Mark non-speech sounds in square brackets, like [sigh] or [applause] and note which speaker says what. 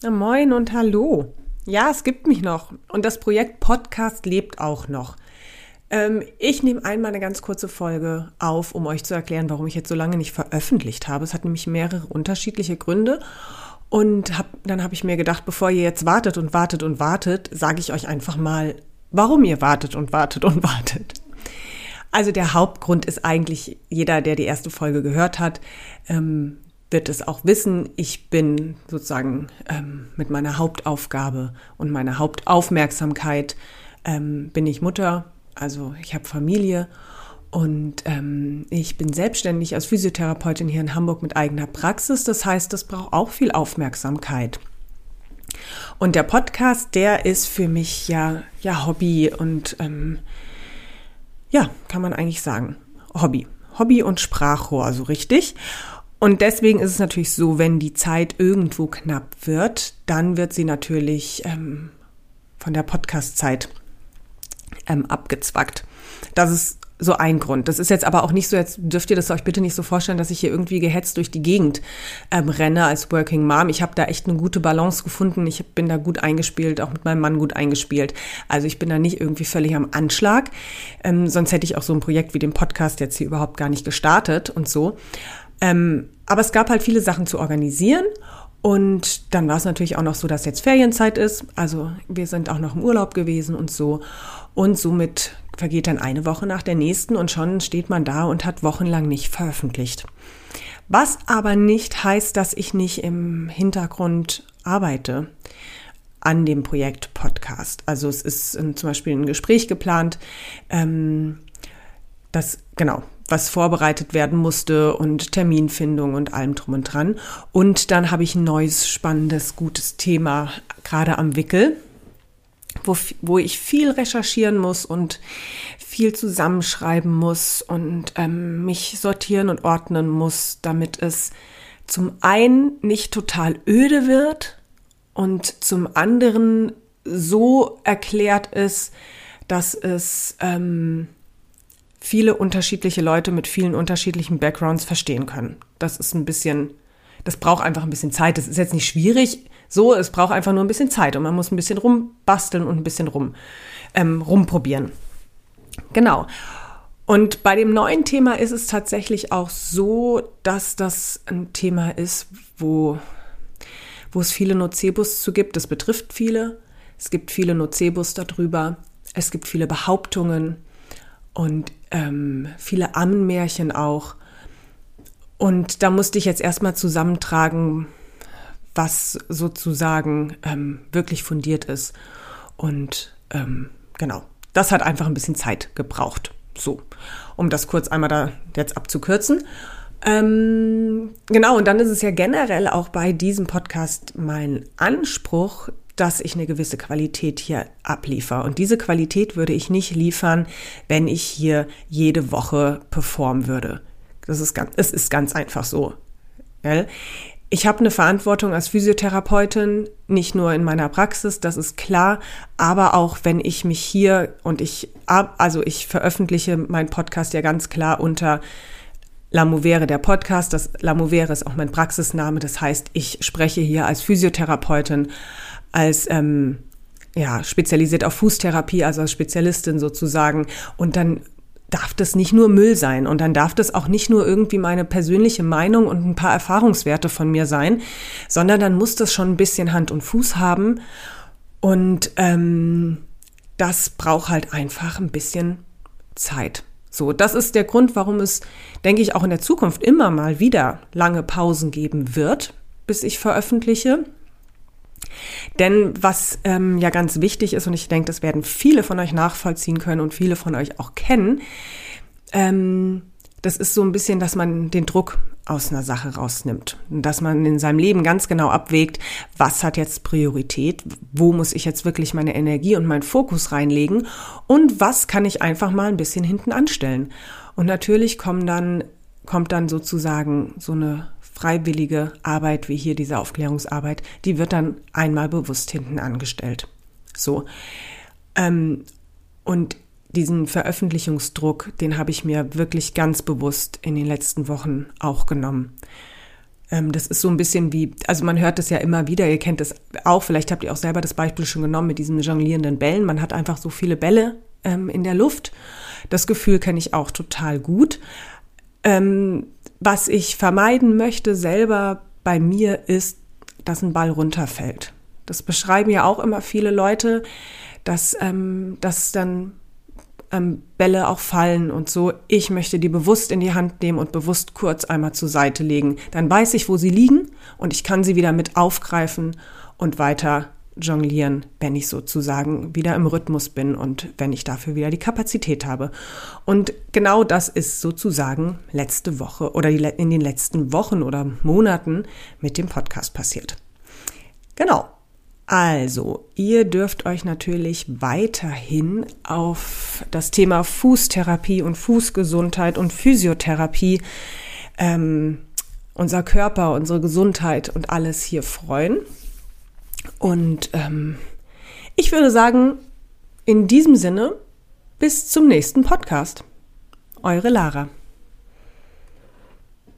Speaker 1: Na, moin und hallo. Ja, es gibt mich noch und das Projekt Podcast lebt auch noch. Ähm, ich nehme einmal eine ganz kurze Folge auf, um euch zu erklären, warum ich jetzt so lange nicht veröffentlicht habe. Es hat nämlich mehrere unterschiedliche Gründe. Und hab, dann habe ich mir gedacht, bevor ihr jetzt wartet und wartet und wartet, sage ich euch einfach mal, warum ihr wartet und wartet und [laughs] wartet. Also der Hauptgrund ist eigentlich, jeder, der die erste Folge gehört hat, ähm, wird es auch wissen, ich bin sozusagen ähm, mit meiner Hauptaufgabe und meiner Hauptaufmerksamkeit ähm, bin ich Mutter, also ich habe Familie und ähm, ich bin selbstständig als Physiotherapeutin hier in Hamburg mit eigener Praxis. Das heißt, das braucht auch viel Aufmerksamkeit. Und der Podcast, der ist für mich ja, ja Hobby und ähm, ja, kann man eigentlich sagen, Hobby. Hobby und Sprachrohr, so richtig. Und deswegen ist es natürlich so, wenn die Zeit irgendwo knapp wird, dann wird sie natürlich ähm, von der Podcast-Zeit ähm, abgezwackt. Das ist so ein Grund. Das ist jetzt aber auch nicht so, jetzt dürft ihr das euch bitte nicht so vorstellen, dass ich hier irgendwie gehetzt durch die Gegend ähm, renne als Working Mom. Ich habe da echt eine gute Balance gefunden. Ich bin da gut eingespielt, auch mit meinem Mann gut eingespielt. Also ich bin da nicht irgendwie völlig am Anschlag. Ähm, sonst hätte ich auch so ein Projekt wie den Podcast jetzt hier überhaupt gar nicht gestartet und so. Ähm, aber es gab halt viele Sachen zu organisieren. Und dann war es natürlich auch noch so, dass jetzt Ferienzeit ist. Also wir sind auch noch im Urlaub gewesen und so. Und somit vergeht dann eine Woche nach der nächsten und schon steht man da und hat wochenlang nicht veröffentlicht. Was aber nicht heißt, dass ich nicht im Hintergrund arbeite an dem Projekt Podcast. Also es ist zum Beispiel ein Gespräch geplant, ähm, das genau was vorbereitet werden musste und Terminfindung und allem drum und dran. Und dann habe ich ein neues, spannendes, gutes Thema gerade am Wickel, wo, wo ich viel recherchieren muss und viel zusammenschreiben muss und ähm, mich sortieren und ordnen muss, damit es zum einen nicht total öde wird und zum anderen so erklärt ist, dass es ähm, viele unterschiedliche Leute mit vielen unterschiedlichen Backgrounds verstehen können. Das ist ein bisschen, das braucht einfach ein bisschen Zeit. Das ist jetzt nicht schwierig, so, es braucht einfach nur ein bisschen Zeit und man muss ein bisschen rumbasteln und ein bisschen rum, ähm, rumprobieren. Genau. Und bei dem neuen Thema ist es tatsächlich auch so, dass das ein Thema ist, wo, wo es viele Nocebus zu gibt. Das betrifft viele. Es gibt viele Nocebus darüber. Es gibt viele Behauptungen und ähm, viele Ammenmärchen auch. Und da musste ich jetzt erstmal zusammentragen, was sozusagen ähm, wirklich fundiert ist. Und ähm, genau, das hat einfach ein bisschen Zeit gebraucht. So, um das kurz einmal da jetzt abzukürzen. Ähm, genau, und dann ist es ja generell auch bei diesem Podcast mein Anspruch, dass ich eine gewisse Qualität hier abliefere. Und diese Qualität würde ich nicht liefern, wenn ich hier jede Woche performen würde. Das ist ganz, es ist ganz einfach so. Ich habe eine Verantwortung als Physiotherapeutin, nicht nur in meiner Praxis, das ist klar, aber auch wenn ich mich hier und ich, also ich veröffentliche meinen Podcast ja ganz klar unter Lamovere der Podcast. Das Lamovere ist auch mein Praxisname. Das heißt, ich spreche hier als Physiotherapeutin als ähm, ja, spezialisiert auf Fußtherapie, also als Spezialistin sozusagen. Und dann darf das nicht nur Müll sein und dann darf das auch nicht nur irgendwie meine persönliche Meinung und ein paar Erfahrungswerte von mir sein, sondern dann muss das schon ein bisschen Hand und Fuß haben und ähm, das braucht halt einfach ein bisschen Zeit. So, das ist der Grund, warum es, denke ich, auch in der Zukunft immer mal wieder lange Pausen geben wird, bis ich veröffentliche. Denn was ähm, ja ganz wichtig ist, und ich denke, das werden viele von euch nachvollziehen können und viele von euch auch kennen, ähm, das ist so ein bisschen, dass man den Druck aus einer Sache rausnimmt. Dass man in seinem Leben ganz genau abwägt, was hat jetzt Priorität, wo muss ich jetzt wirklich meine Energie und meinen Fokus reinlegen und was kann ich einfach mal ein bisschen hinten anstellen. Und natürlich kommen dann, kommt dann sozusagen so eine freiwillige Arbeit wie hier diese Aufklärungsarbeit, die wird dann einmal bewusst hinten angestellt. So. Ähm, und diesen Veröffentlichungsdruck, den habe ich mir wirklich ganz bewusst in den letzten Wochen auch genommen. Ähm, das ist so ein bisschen wie, also man hört es ja immer wieder, ihr kennt es auch, vielleicht habt ihr auch selber das Beispiel schon genommen mit diesen jonglierenden Bällen. Man hat einfach so viele Bälle ähm, in der Luft. Das Gefühl kenne ich auch total gut. Ähm, was ich vermeiden möchte selber bei mir ist, dass ein Ball runterfällt. Das beschreiben ja auch immer viele Leute, dass, ähm, dass dann ähm, Bälle auch fallen und so. Ich möchte die bewusst in die Hand nehmen und bewusst kurz einmal zur Seite legen. Dann weiß ich, wo sie liegen und ich kann sie wieder mit aufgreifen und weiter jonglieren, wenn ich sozusagen wieder im Rhythmus bin und wenn ich dafür wieder die Kapazität habe. Und genau das ist sozusagen letzte Woche oder in den letzten Wochen oder Monaten mit dem Podcast passiert. Genau. Also, ihr dürft euch natürlich weiterhin auf das Thema Fußtherapie und Fußgesundheit und Physiotherapie, ähm, unser Körper, unsere Gesundheit und alles hier freuen. Und ähm, ich würde sagen, in diesem Sinne, bis zum nächsten Podcast. Eure Lara.